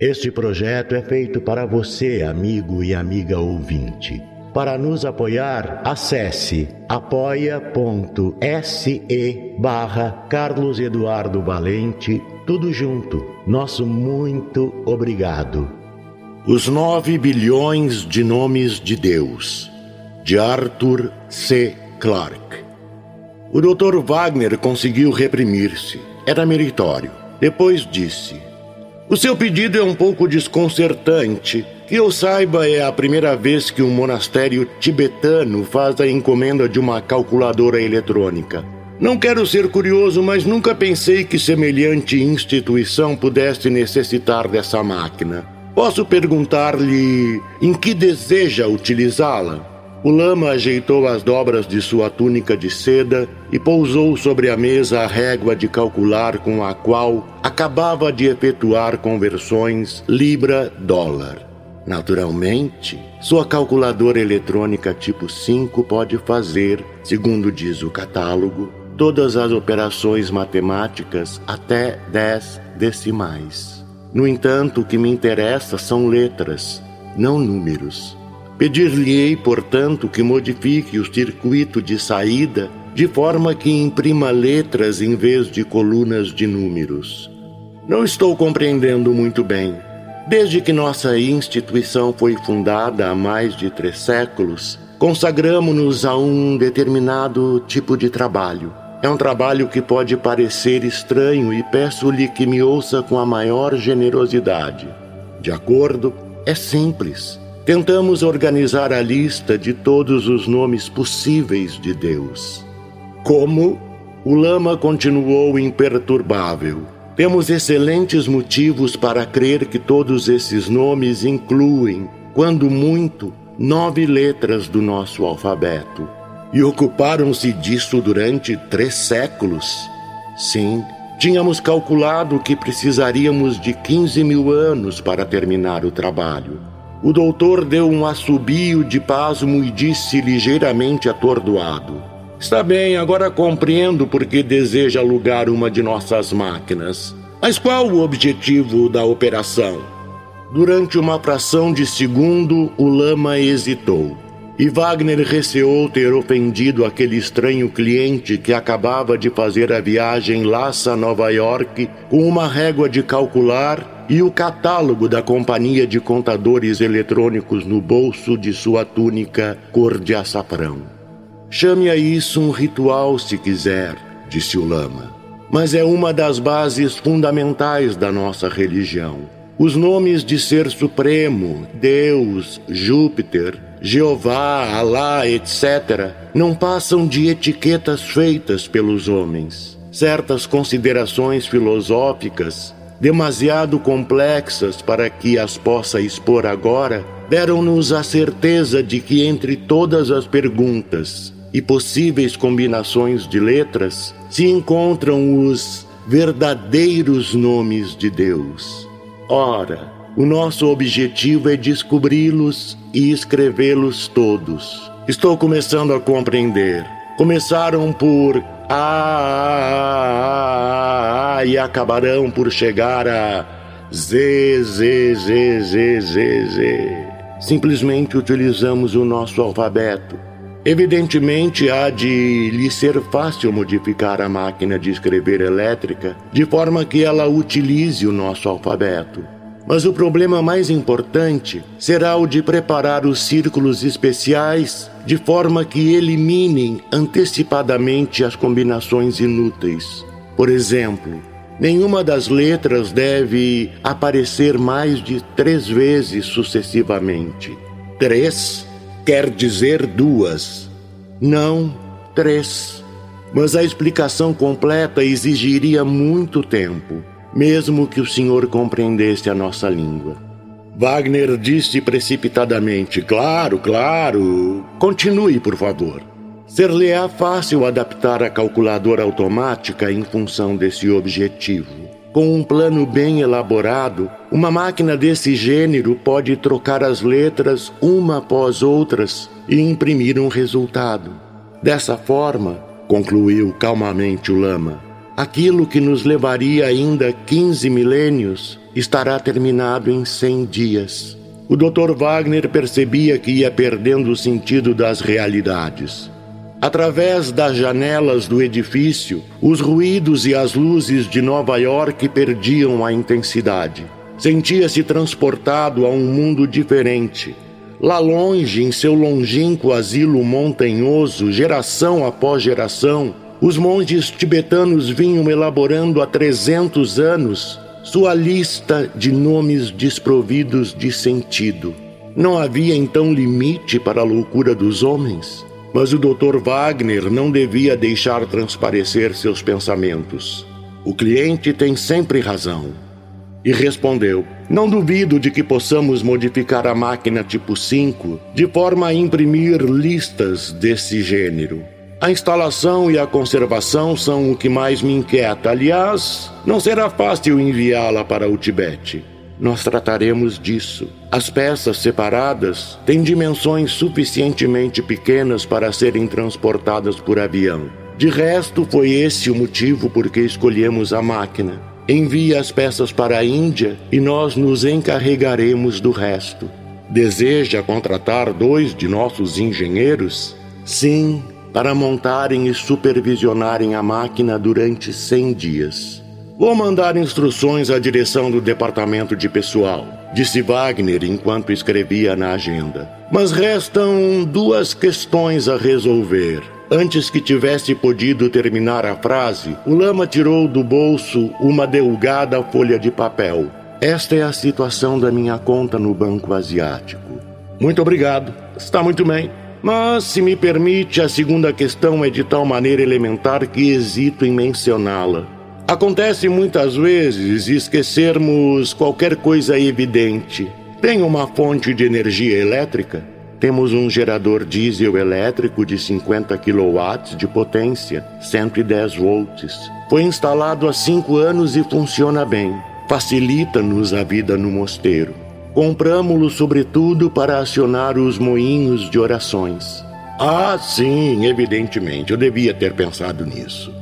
Este projeto é feito para você, amigo e amiga ouvinte. Para nos apoiar, acesse apoia.se barra Carlos Eduardo Valente, tudo junto. Nosso muito obrigado. Os nove bilhões de nomes de Deus, de Arthur C. Clarke. O Dr. Wagner conseguiu reprimir-se. Era meritório. Depois disse: O seu pedido é um pouco desconcertante que eu saiba, é a primeira vez que um monastério tibetano faz a encomenda de uma calculadora eletrônica. Não quero ser curioso, mas nunca pensei que semelhante instituição pudesse necessitar dessa máquina. Posso perguntar-lhe em que deseja utilizá-la? O lama ajeitou as dobras de sua túnica de seda e pousou sobre a mesa a régua de calcular com a qual acabava de efetuar conversões libra-dólar. Naturalmente, sua calculadora eletrônica tipo 5 pode fazer, segundo diz o catálogo, todas as operações matemáticas até 10 decimais. No entanto, o que me interessa são letras, não números. Pedir-lhe-ei, portanto, que modifique o circuito de saída de forma que imprima letras em vez de colunas de números. Não estou compreendendo muito bem. Desde que nossa instituição foi fundada há mais de três séculos, consagramos-nos a um determinado tipo de trabalho. É um trabalho que pode parecer estranho e peço-lhe que me ouça com a maior generosidade. De acordo, é simples. Tentamos organizar a lista de todos os nomes possíveis de Deus. Como? O lama continuou imperturbável. Temos excelentes motivos para crer que todos esses nomes incluem, quando muito, nove letras do nosso alfabeto. E ocuparam-se disso durante três séculos. Sim, tínhamos calculado que precisaríamos de 15 mil anos para terminar o trabalho. O doutor deu um assobio de pasmo e disse ligeiramente atordoado: Está bem, agora compreendo por que deseja alugar uma de nossas máquinas. Mas qual o objetivo da operação? Durante uma fração de segundo, o lama hesitou. E Wagner receou ter ofendido aquele estranho cliente que acabava de fazer a viagem Laça Nova York com uma régua de calcular e o catálogo da companhia de contadores eletrônicos no bolso de sua túnica cor de açafrão. Chame a isso um ritual se quiser, disse o Lama, mas é uma das bases fundamentais da nossa religião. Os nomes de Ser Supremo, Deus, Júpiter, Jeová, Alá, etc., não passam de etiquetas feitas pelos homens. Certas considerações filosóficas, demasiado complexas para que as possa expor agora, deram-nos a certeza de que entre todas as perguntas e possíveis combinações de letras se encontram os verdadeiros nomes de Deus. Ora, o nosso objetivo é descobri-los e escrevê-los todos. Estou começando a compreender. Começaram por A, e acabarão por chegar a Z, Z, Z, Z, Z, Z. Simplesmente utilizamos o nosso alfabeto Evidentemente, há de lhe ser fácil modificar a máquina de escrever elétrica de forma que ela utilize o nosso alfabeto. Mas o problema mais importante será o de preparar os círculos especiais de forma que eliminem antecipadamente as combinações inúteis. Por exemplo, nenhuma das letras deve aparecer mais de três vezes sucessivamente. Três quer dizer duas, não três. Mas a explicação completa exigiria muito tempo, mesmo que o senhor compreendesse a nossa língua. Wagner disse precipitadamente: Claro, claro. Continue, por favor. Ser-lhe-á fácil adaptar a calculadora automática em função desse objetivo. Com um plano bem elaborado, uma máquina desse gênero pode trocar as letras uma após outras e imprimir um resultado. Dessa forma, concluiu calmamente o Lama, aquilo que nos levaria ainda 15 milênios estará terminado em 100 dias. O Dr. Wagner percebia que ia perdendo o sentido das realidades. Através das janelas do edifício, os ruídos e as luzes de Nova York perdiam a intensidade. Sentia-se transportado a um mundo diferente. Lá longe, em seu longínquo asilo montanhoso, geração após geração, os monges tibetanos vinham elaborando há 300 anos sua lista de nomes desprovidos de sentido. Não havia então limite para a loucura dos homens? Mas o Dr. Wagner não devia deixar transparecer seus pensamentos. O cliente tem sempre razão. E respondeu: Não duvido de que possamos modificar a máquina tipo 5 de forma a imprimir listas desse gênero. A instalação e a conservação são o que mais me inquieta. Aliás, não será fácil enviá-la para o Tibete. Nós trataremos disso. As peças separadas têm dimensões suficientemente pequenas para serem transportadas por avião. De resto, foi esse o motivo por que escolhemos a máquina. Envie as peças para a Índia e nós nos encarregaremos do resto. Deseja contratar dois de nossos engenheiros? Sim, para montarem e supervisionarem a máquina durante 100 dias. Vou mandar instruções à direção do departamento de pessoal, disse Wagner enquanto escrevia na agenda. Mas restam duas questões a resolver. Antes que tivesse podido terminar a frase, o lama tirou do bolso uma delgada folha de papel. Esta é a situação da minha conta no Banco Asiático. Muito obrigado. Está muito bem. Mas, se me permite, a segunda questão é de tal maneira elementar que hesito em mencioná-la. Acontece muitas vezes esquecermos qualquer coisa evidente. Tem uma fonte de energia elétrica? Temos um gerador diesel elétrico de 50 kW de potência, 110 volts. Foi instalado há cinco anos e funciona bem. Facilita-nos a vida no mosteiro. Compramos-lo sobretudo para acionar os moinhos de orações. Ah, sim, evidentemente, eu devia ter pensado nisso.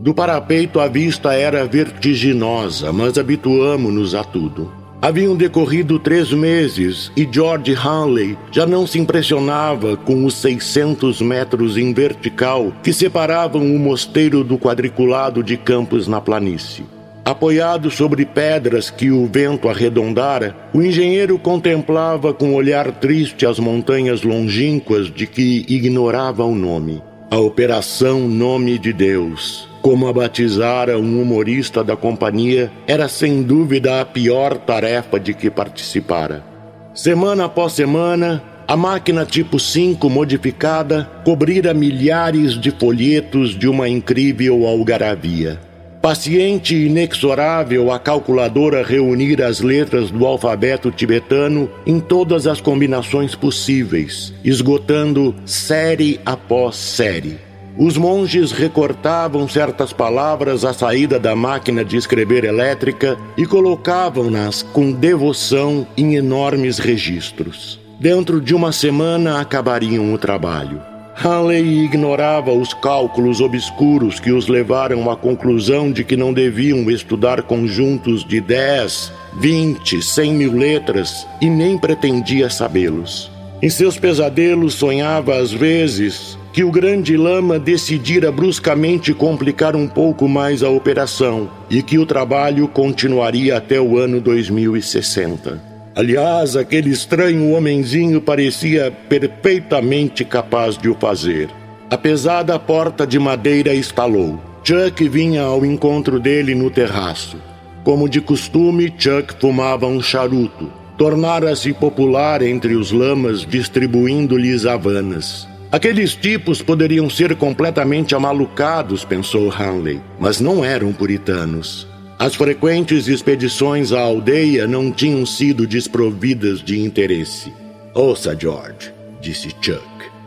Do parapeito a vista era vertiginosa, mas habituamo-nos a tudo. Haviam decorrido três meses e George Hanley já não se impressionava com os 600 metros em vertical que separavam o mosteiro do quadriculado de campos na planície. Apoiado sobre pedras que o vento arredondara, o engenheiro contemplava com olhar triste as montanhas longínquas de que ignorava o nome. A Operação Nome de Deus como a batizara um humorista da companhia, era sem dúvida a pior tarefa de que participara. Semana após semana, a máquina tipo 5 modificada cobrira milhares de folhetos de uma incrível algaravia. Paciente e inexorável, a calculadora reunira as letras do alfabeto tibetano em todas as combinações possíveis, esgotando série após série. Os monges recortavam certas palavras à saída da máquina de escrever elétrica e colocavam-nas com devoção em enormes registros. Dentro de uma semana acabariam o trabalho. Hanley ignorava os cálculos obscuros que os levaram à conclusão de que não deviam estudar conjuntos de 10, 20, 100 mil letras e nem pretendia sabê-los. Em seus pesadelos sonhava às vezes que o grande lama decidira bruscamente complicar um pouco mais a operação e que o trabalho continuaria até o ano 2060. Aliás, aquele estranho homenzinho parecia perfeitamente capaz de o fazer. A pesada porta de madeira estalou. Chuck vinha ao encontro dele no terraço. Como de costume, Chuck fumava um charuto. Tornara-se popular entre os lamas, distribuindo-lhes havanas. Aqueles tipos poderiam ser completamente amalucados, pensou Hanley, mas não eram puritanos. As frequentes expedições à aldeia não tinham sido desprovidas de interesse. Ouça, George, disse Chuck.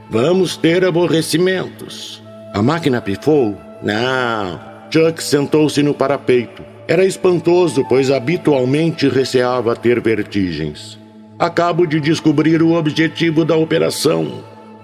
Vamos ter aborrecimentos. A máquina pifou? Não. Chuck sentou-se no parapeito. Era espantoso, pois habitualmente receava ter vertigens. Acabo de descobrir o objetivo da operação.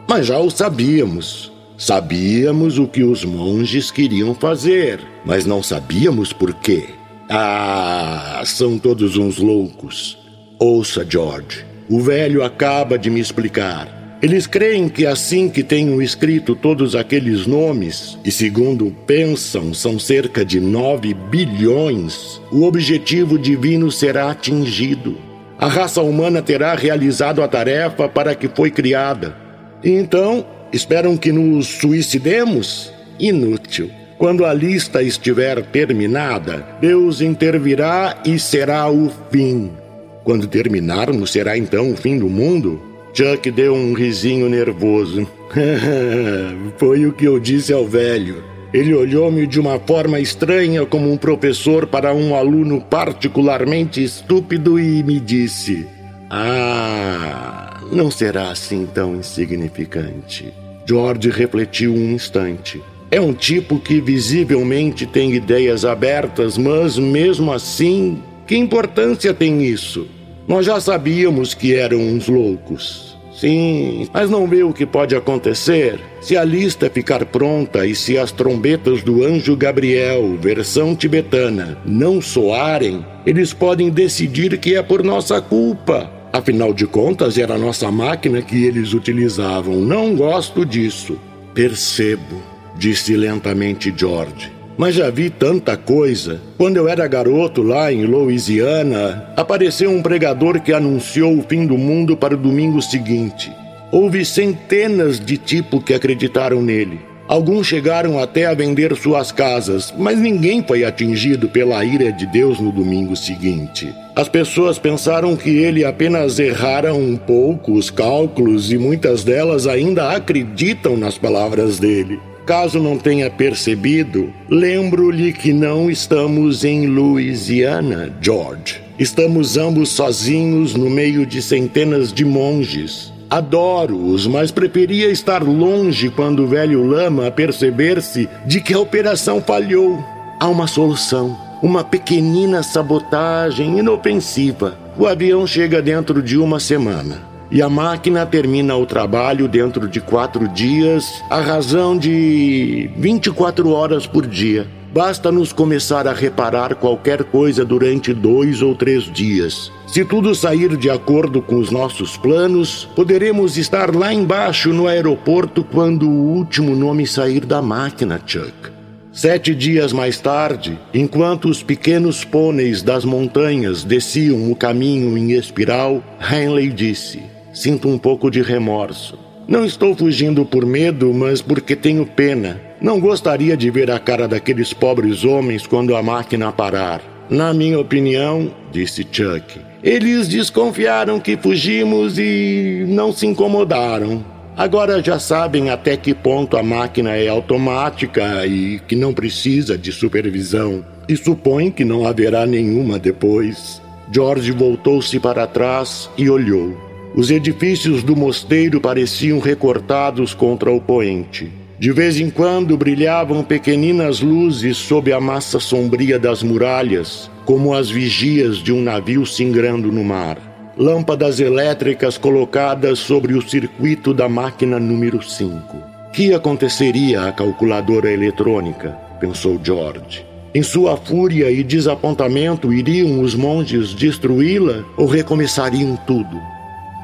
Mas já o sabíamos. Sabíamos o que os monges queriam fazer, mas não sabíamos por quê. Ah, são todos uns loucos. Ouça, George. O velho acaba de me explicar. Eles creem que assim que tenham escrito todos aqueles nomes, e segundo pensam são cerca de 9 bilhões, o objetivo divino será atingido. A raça humana terá realizado a tarefa para que foi criada. Então, esperam que nos suicidemos? Inútil. Quando a lista estiver terminada, Deus intervirá e será o fim. Quando terminarmos, será então o fim do mundo? Chuck deu um risinho nervoso. Foi o que eu disse ao velho. Ele olhou-me de uma forma estranha, como um professor para um aluno particularmente estúpido, e me disse: Ah, não será assim tão insignificante. George refletiu um instante. É um tipo que visivelmente tem ideias abertas, mas mesmo assim, que importância tem isso? Nós já sabíamos que eram uns loucos. Sim, mas não vê o que pode acontecer? Se a lista ficar pronta e se as trombetas do anjo Gabriel, versão tibetana, não soarem, eles podem decidir que é por nossa culpa. Afinal de contas, era a nossa máquina que eles utilizavam. Não gosto disso. Percebo, disse lentamente George mas já vi tanta coisa. Quando eu era garoto lá em Louisiana, apareceu um pregador que anunciou o fim do mundo para o domingo seguinte. Houve centenas de tipos que acreditaram nele. Alguns chegaram até a vender suas casas, mas ninguém foi atingido pela ira de Deus no domingo seguinte. As pessoas pensaram que ele apenas errara um pouco os cálculos e muitas delas ainda acreditam nas palavras dele. Caso não tenha percebido, lembro-lhe que não estamos em Louisiana, George. Estamos ambos sozinhos no meio de centenas de monges. Adoro-os, mas preferia estar longe quando o velho lama perceber-se de que a operação falhou. Há uma solução. Uma pequenina sabotagem inofensiva. O avião chega dentro de uma semana e a máquina termina o trabalho dentro de quatro dias, a razão de 24 horas por dia. Basta nos começar a reparar qualquer coisa durante dois ou três dias. Se tudo sair de acordo com os nossos planos, poderemos estar lá embaixo no aeroporto quando o último nome sair da máquina, Chuck. Sete dias mais tarde, enquanto os pequenos pôneis das montanhas desciam o caminho em espiral, Henley disse: Sinto um pouco de remorso. Não estou fugindo por medo, mas porque tenho pena. Não gostaria de ver a cara daqueles pobres homens quando a máquina parar. Na minha opinião, disse Chuck, eles desconfiaram que fugimos e não se incomodaram. Agora já sabem até que ponto a máquina é automática e que não precisa de supervisão. E supõem que não haverá nenhuma depois. George voltou-se para trás e olhou. Os edifícios do mosteiro pareciam recortados contra o poente. De vez em quando brilhavam pequeninas luzes sob a massa sombria das muralhas, como as vigias de um navio singrando no mar. Lâmpadas elétricas colocadas sobre o circuito da máquina número 5. Que aconteceria à calculadora eletrônica? pensou George. Em sua fúria e desapontamento, iriam os monges destruí-la ou recomeçariam tudo?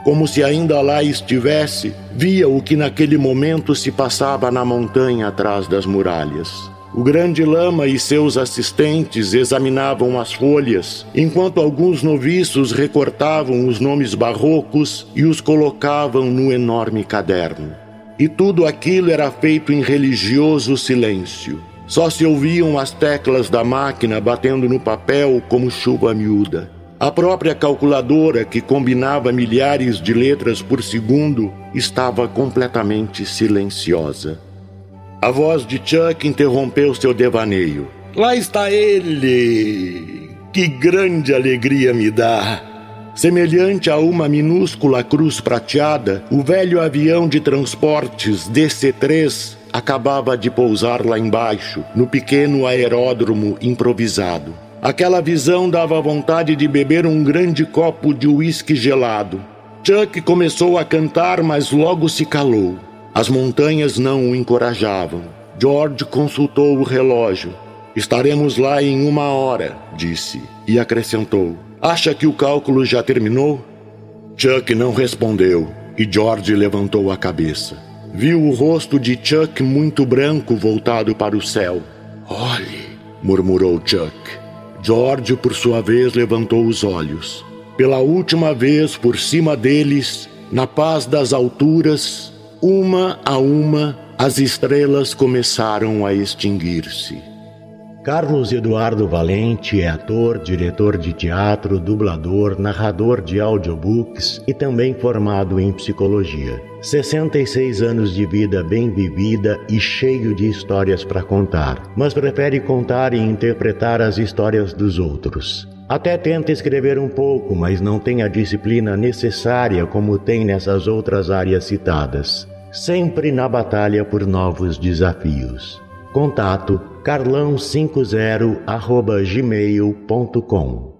Como se ainda lá estivesse, via o que naquele momento se passava na montanha atrás das muralhas. O grande lama e seus assistentes examinavam as folhas, enquanto alguns noviços recortavam os nomes barrocos e os colocavam no enorme caderno. E tudo aquilo era feito em religioso silêncio. Só se ouviam as teclas da máquina batendo no papel como chuva miúda. A própria calculadora, que combinava milhares de letras por segundo, estava completamente silenciosa. A voz de Chuck interrompeu seu devaneio. Lá está ele! Que grande alegria me dá! Semelhante a uma minúscula cruz prateada, o velho avião de transportes DC-3 acabava de pousar lá embaixo, no pequeno aeródromo improvisado. Aquela visão dava vontade de beber um grande copo de uísque gelado. Chuck começou a cantar, mas logo se calou. As montanhas não o encorajavam. George consultou o relógio. Estaremos lá em uma hora, disse, e acrescentou: Acha que o cálculo já terminou? Chuck não respondeu e George levantou a cabeça. Viu o rosto de Chuck muito branco voltado para o céu. Olhe, murmurou Chuck. George, por sua vez, levantou os olhos. Pela última vez, por cima deles, na paz das alturas, uma a uma, as estrelas começaram a extinguir-se. Carlos Eduardo Valente é ator, diretor de teatro, dublador, narrador de audiobooks e também formado em psicologia. 66 anos de vida bem vivida e cheio de histórias para contar, mas prefere contar e interpretar as histórias dos outros. Até tenta escrever um pouco, mas não tem a disciplina necessária como tem nessas outras áreas citadas. Sempre na batalha por novos desafios. Contato carlão50 arroba gmail.com